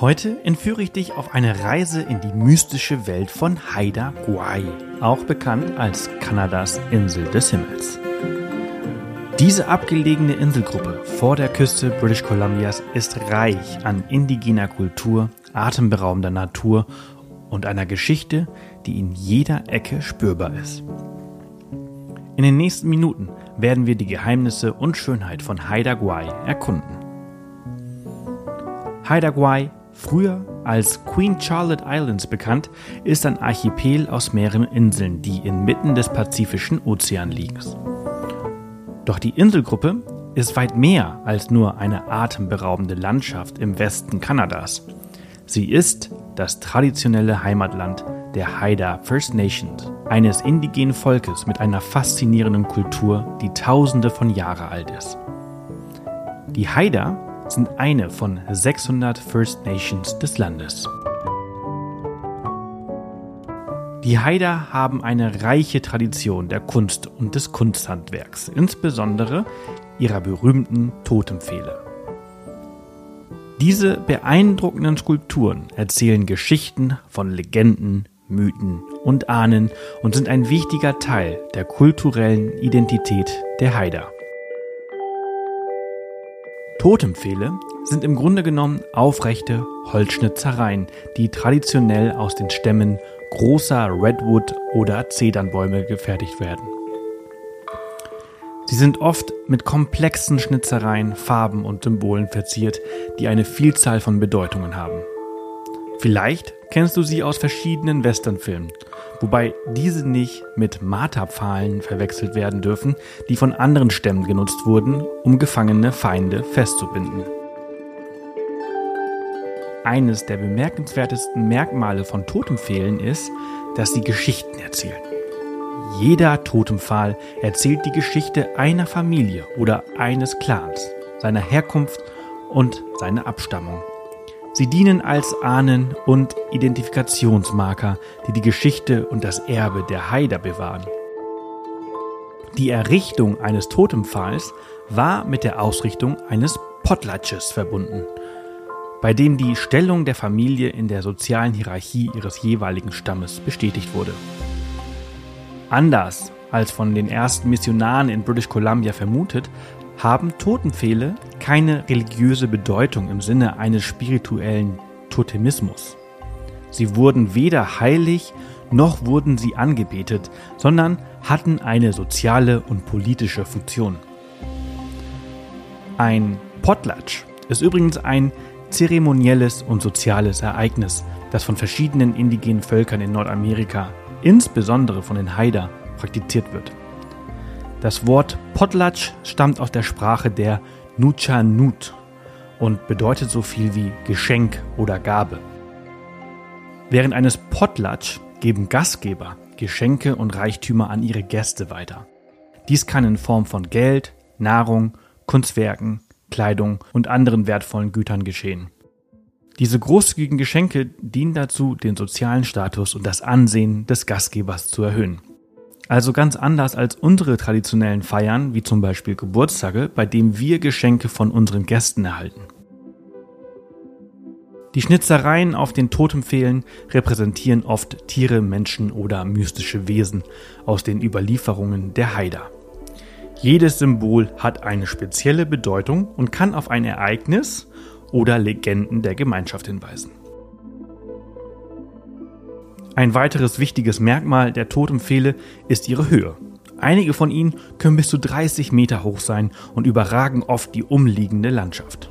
Heute entführe ich dich auf eine Reise in die mystische Welt von Haida Gwaii, auch bekannt als Kanadas Insel des Himmels. Diese abgelegene Inselgruppe vor der Küste British Columbias ist reich an indigener Kultur, atemberaubender Natur und einer Geschichte, die in jeder Ecke spürbar ist. In den nächsten Minuten werden wir die Geheimnisse und Schönheit von Haida Gwaii erkunden. Haida Gwaii Früher als Queen Charlotte Islands bekannt, ist ein Archipel aus mehreren Inseln, die inmitten des Pazifischen Ozeans liegen. Doch die Inselgruppe ist weit mehr als nur eine atemberaubende Landschaft im Westen Kanadas. Sie ist das traditionelle Heimatland der Haida First Nations, eines indigenen Volkes mit einer faszinierenden Kultur, die tausende von Jahren alt ist. Die Haida sind eine von 600 First Nations des Landes. Die Haider haben eine reiche Tradition der Kunst und des Kunsthandwerks, insbesondere ihrer berühmten Totempfähle. Diese beeindruckenden Skulpturen erzählen Geschichten von Legenden, Mythen und Ahnen und sind ein wichtiger Teil der kulturellen Identität der Haider. Totempfähle sind im Grunde genommen aufrechte Holzschnitzereien, die traditionell aus den Stämmen großer Redwood- oder Zedernbäume gefertigt werden. Sie sind oft mit komplexen Schnitzereien, Farben und Symbolen verziert, die eine Vielzahl von Bedeutungen haben. Vielleicht kennst du sie aus verschiedenen Westernfilmen, wobei diese nicht mit Marterpfahlen verwechselt werden dürfen, die von anderen Stämmen genutzt wurden, um gefangene Feinde festzubinden. Eines der bemerkenswertesten Merkmale von Totempfählen ist, dass sie Geschichten erzählen. Jeder Totempfahl erzählt die Geschichte einer Familie oder eines Clans, seiner Herkunft und seiner Abstammung. Sie dienen als Ahnen- und Identifikationsmarker, die die Geschichte und das Erbe der Haider bewahren. Die Errichtung eines Totempfahls war mit der Ausrichtung eines Potlatsches verbunden, bei dem die Stellung der Familie in der sozialen Hierarchie ihres jeweiligen Stammes bestätigt wurde. Anders als von den ersten Missionaren in British Columbia vermutet, haben Totenpfähle keine religiöse Bedeutung im Sinne eines spirituellen Totemismus. Sie wurden weder heilig noch wurden sie angebetet, sondern hatten eine soziale und politische Funktion. Ein Potlatch ist übrigens ein zeremonielles und soziales Ereignis, das von verschiedenen indigenen Völkern in Nordamerika, insbesondere von den Haida, praktiziert wird. Das Wort Potlatch stammt aus der Sprache der Nuchanut und bedeutet so viel wie Geschenk oder Gabe. Während eines Potlatch geben Gastgeber Geschenke und Reichtümer an ihre Gäste weiter. Dies kann in Form von Geld, Nahrung, Kunstwerken, Kleidung und anderen wertvollen Gütern geschehen. Diese großzügigen Geschenke dienen dazu, den sozialen Status und das Ansehen des Gastgebers zu erhöhen. Also ganz anders als unsere traditionellen Feiern, wie zum Beispiel Geburtstage, bei dem wir Geschenke von unseren Gästen erhalten. Die Schnitzereien auf den Totempfählen repräsentieren oft Tiere, Menschen oder mystische Wesen aus den Überlieferungen der Haider. Jedes Symbol hat eine spezielle Bedeutung und kann auf ein Ereignis oder Legenden der Gemeinschaft hinweisen. Ein weiteres wichtiges Merkmal der Totempfähle ist ihre Höhe. Einige von ihnen können bis zu 30 Meter hoch sein und überragen oft die umliegende Landschaft.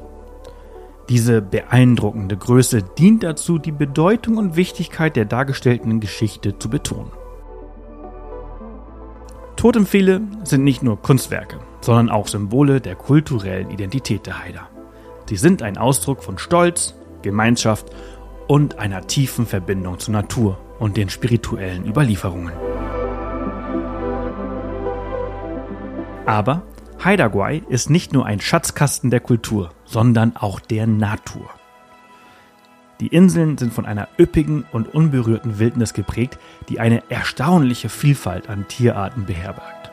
Diese beeindruckende Größe dient dazu, die Bedeutung und Wichtigkeit der dargestellten Geschichte zu betonen. Totempfähle sind nicht nur Kunstwerke, sondern auch Symbole der kulturellen Identität der Haider. Sie sind ein Ausdruck von Stolz, Gemeinschaft und einer tiefen Verbindung zur Natur und den spirituellen Überlieferungen. Aber Haida ist nicht nur ein Schatzkasten der Kultur, sondern auch der Natur. Die Inseln sind von einer üppigen und unberührten Wildnis geprägt, die eine erstaunliche Vielfalt an Tierarten beherbergt.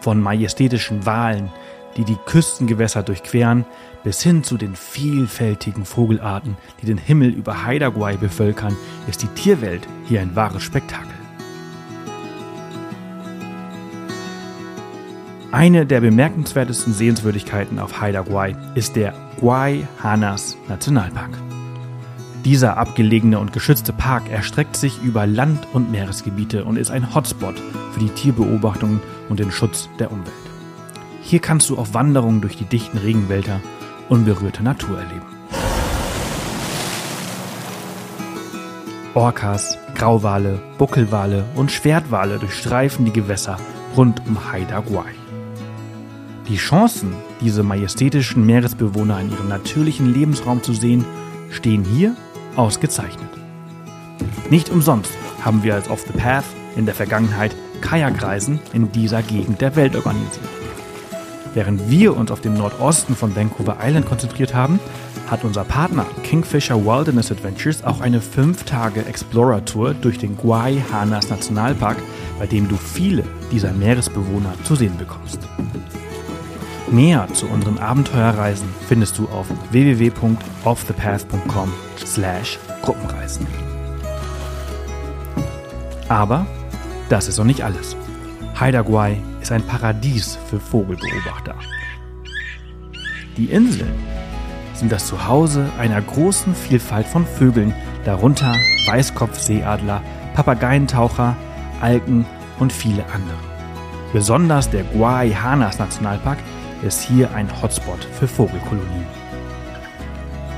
Von majestätischen Walen, die die Küstengewässer durchqueren, bis hin zu den vielfältigen Vogelarten, die den Himmel über Haida bevölkern, ist die Tierwelt hier ein wahres Spektakel. Eine der bemerkenswertesten Sehenswürdigkeiten auf Haida Gwaii ist der Gwaii Hanas Nationalpark. Dieser abgelegene und geschützte Park erstreckt sich über Land- und Meeresgebiete und ist ein Hotspot für die Tierbeobachtung und den Schutz der Umwelt. Hier kannst du auf Wanderungen durch die dichten Regenwälder unberührte Natur erleben. Orcas, Grauwale, Buckelwale und Schwertwale durchstreifen die Gewässer rund um Haida Gwaii. Die Chancen, diese majestätischen Meeresbewohner in ihrem natürlichen Lebensraum zu sehen, stehen hier ausgezeichnet. Nicht umsonst haben wir als Off the Path in der Vergangenheit Kajakreisen in dieser Gegend der Welt organisiert. Während wir uns auf den Nordosten von Vancouver Island konzentriert haben, hat unser Partner Kingfisher Wilderness Adventures auch eine 5-Tage Explorer Tour durch den Guay Hanas Nationalpark, bei dem du viele dieser Meeresbewohner zu sehen bekommst. Mehr zu unseren Abenteuerreisen findest du auf www.offthepath.com slash Gruppenreisen. Aber das ist noch nicht alles. Haida Gwaii ist ein Paradies für Vogelbeobachter. Die Inseln sind das Zuhause einer großen Vielfalt von Vögeln, darunter Weißkopfseeadler, Papageientaucher, Alken und viele andere. Besonders der Guay Hanas Nationalpark ist hier ein Hotspot für Vogelkolonien.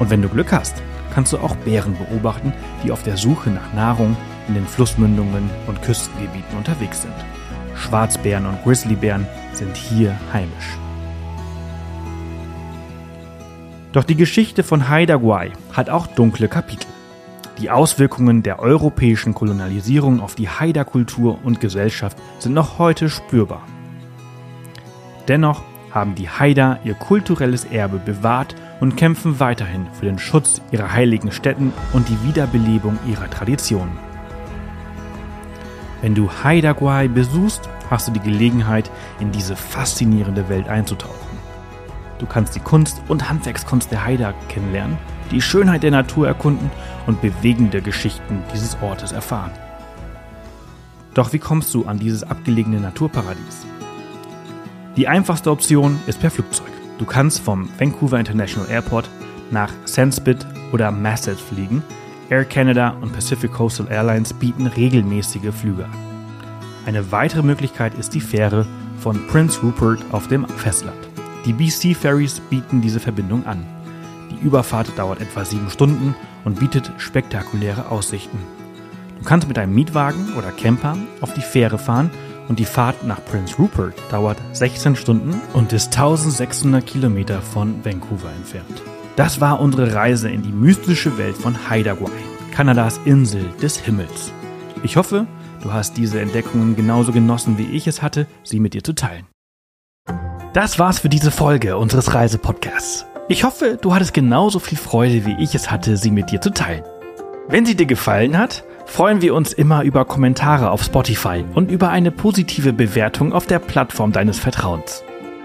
Und wenn du Glück hast, kannst du auch Bären beobachten, die auf der Suche nach Nahrung in den Flussmündungen und Küstengebieten unterwegs sind. Schwarzbären und Grizzlybären sind hier heimisch. Doch die Geschichte von Haida Gwaii hat auch dunkle Kapitel. Die Auswirkungen der europäischen Kolonialisierung auf die Haida-Kultur und Gesellschaft sind noch heute spürbar. Dennoch haben die Haida ihr kulturelles Erbe bewahrt und kämpfen weiterhin für den Schutz ihrer heiligen Stätten und die Wiederbelebung ihrer Traditionen. Wenn du Haida Gwaii besuchst, hast du die Gelegenheit, in diese faszinierende Welt einzutauchen. Du kannst die Kunst und Handwerkskunst der Haida kennenlernen, die Schönheit der Natur erkunden und bewegende Geschichten dieses Ortes erfahren. Doch wie kommst du an dieses abgelegene Naturparadies? Die einfachste Option ist per Flugzeug. Du kannst vom Vancouver International Airport nach Sandspit oder Masset fliegen. Air Canada und Pacific Coastal Airlines bieten regelmäßige Flüge. Eine weitere Möglichkeit ist die Fähre von Prince Rupert auf dem Festland. Die BC Ferries bieten diese Verbindung an. Die Überfahrt dauert etwa sieben Stunden und bietet spektakuläre Aussichten. Du kannst mit einem Mietwagen oder Camper auf die Fähre fahren und die Fahrt nach Prince Rupert dauert 16 Stunden und ist 1600 Kilometer von Vancouver entfernt. Das war unsere Reise in die mystische Welt von Haida Gwaii, Kanadas Insel des Himmels. Ich hoffe, du hast diese Entdeckungen genauso genossen, wie ich es hatte, sie mit dir zu teilen. Das war's für diese Folge unseres Reisepodcasts. Ich hoffe, du hattest genauso viel Freude, wie ich es hatte, sie mit dir zu teilen. Wenn sie dir gefallen hat, freuen wir uns immer über Kommentare auf Spotify und über eine positive Bewertung auf der Plattform deines Vertrauens.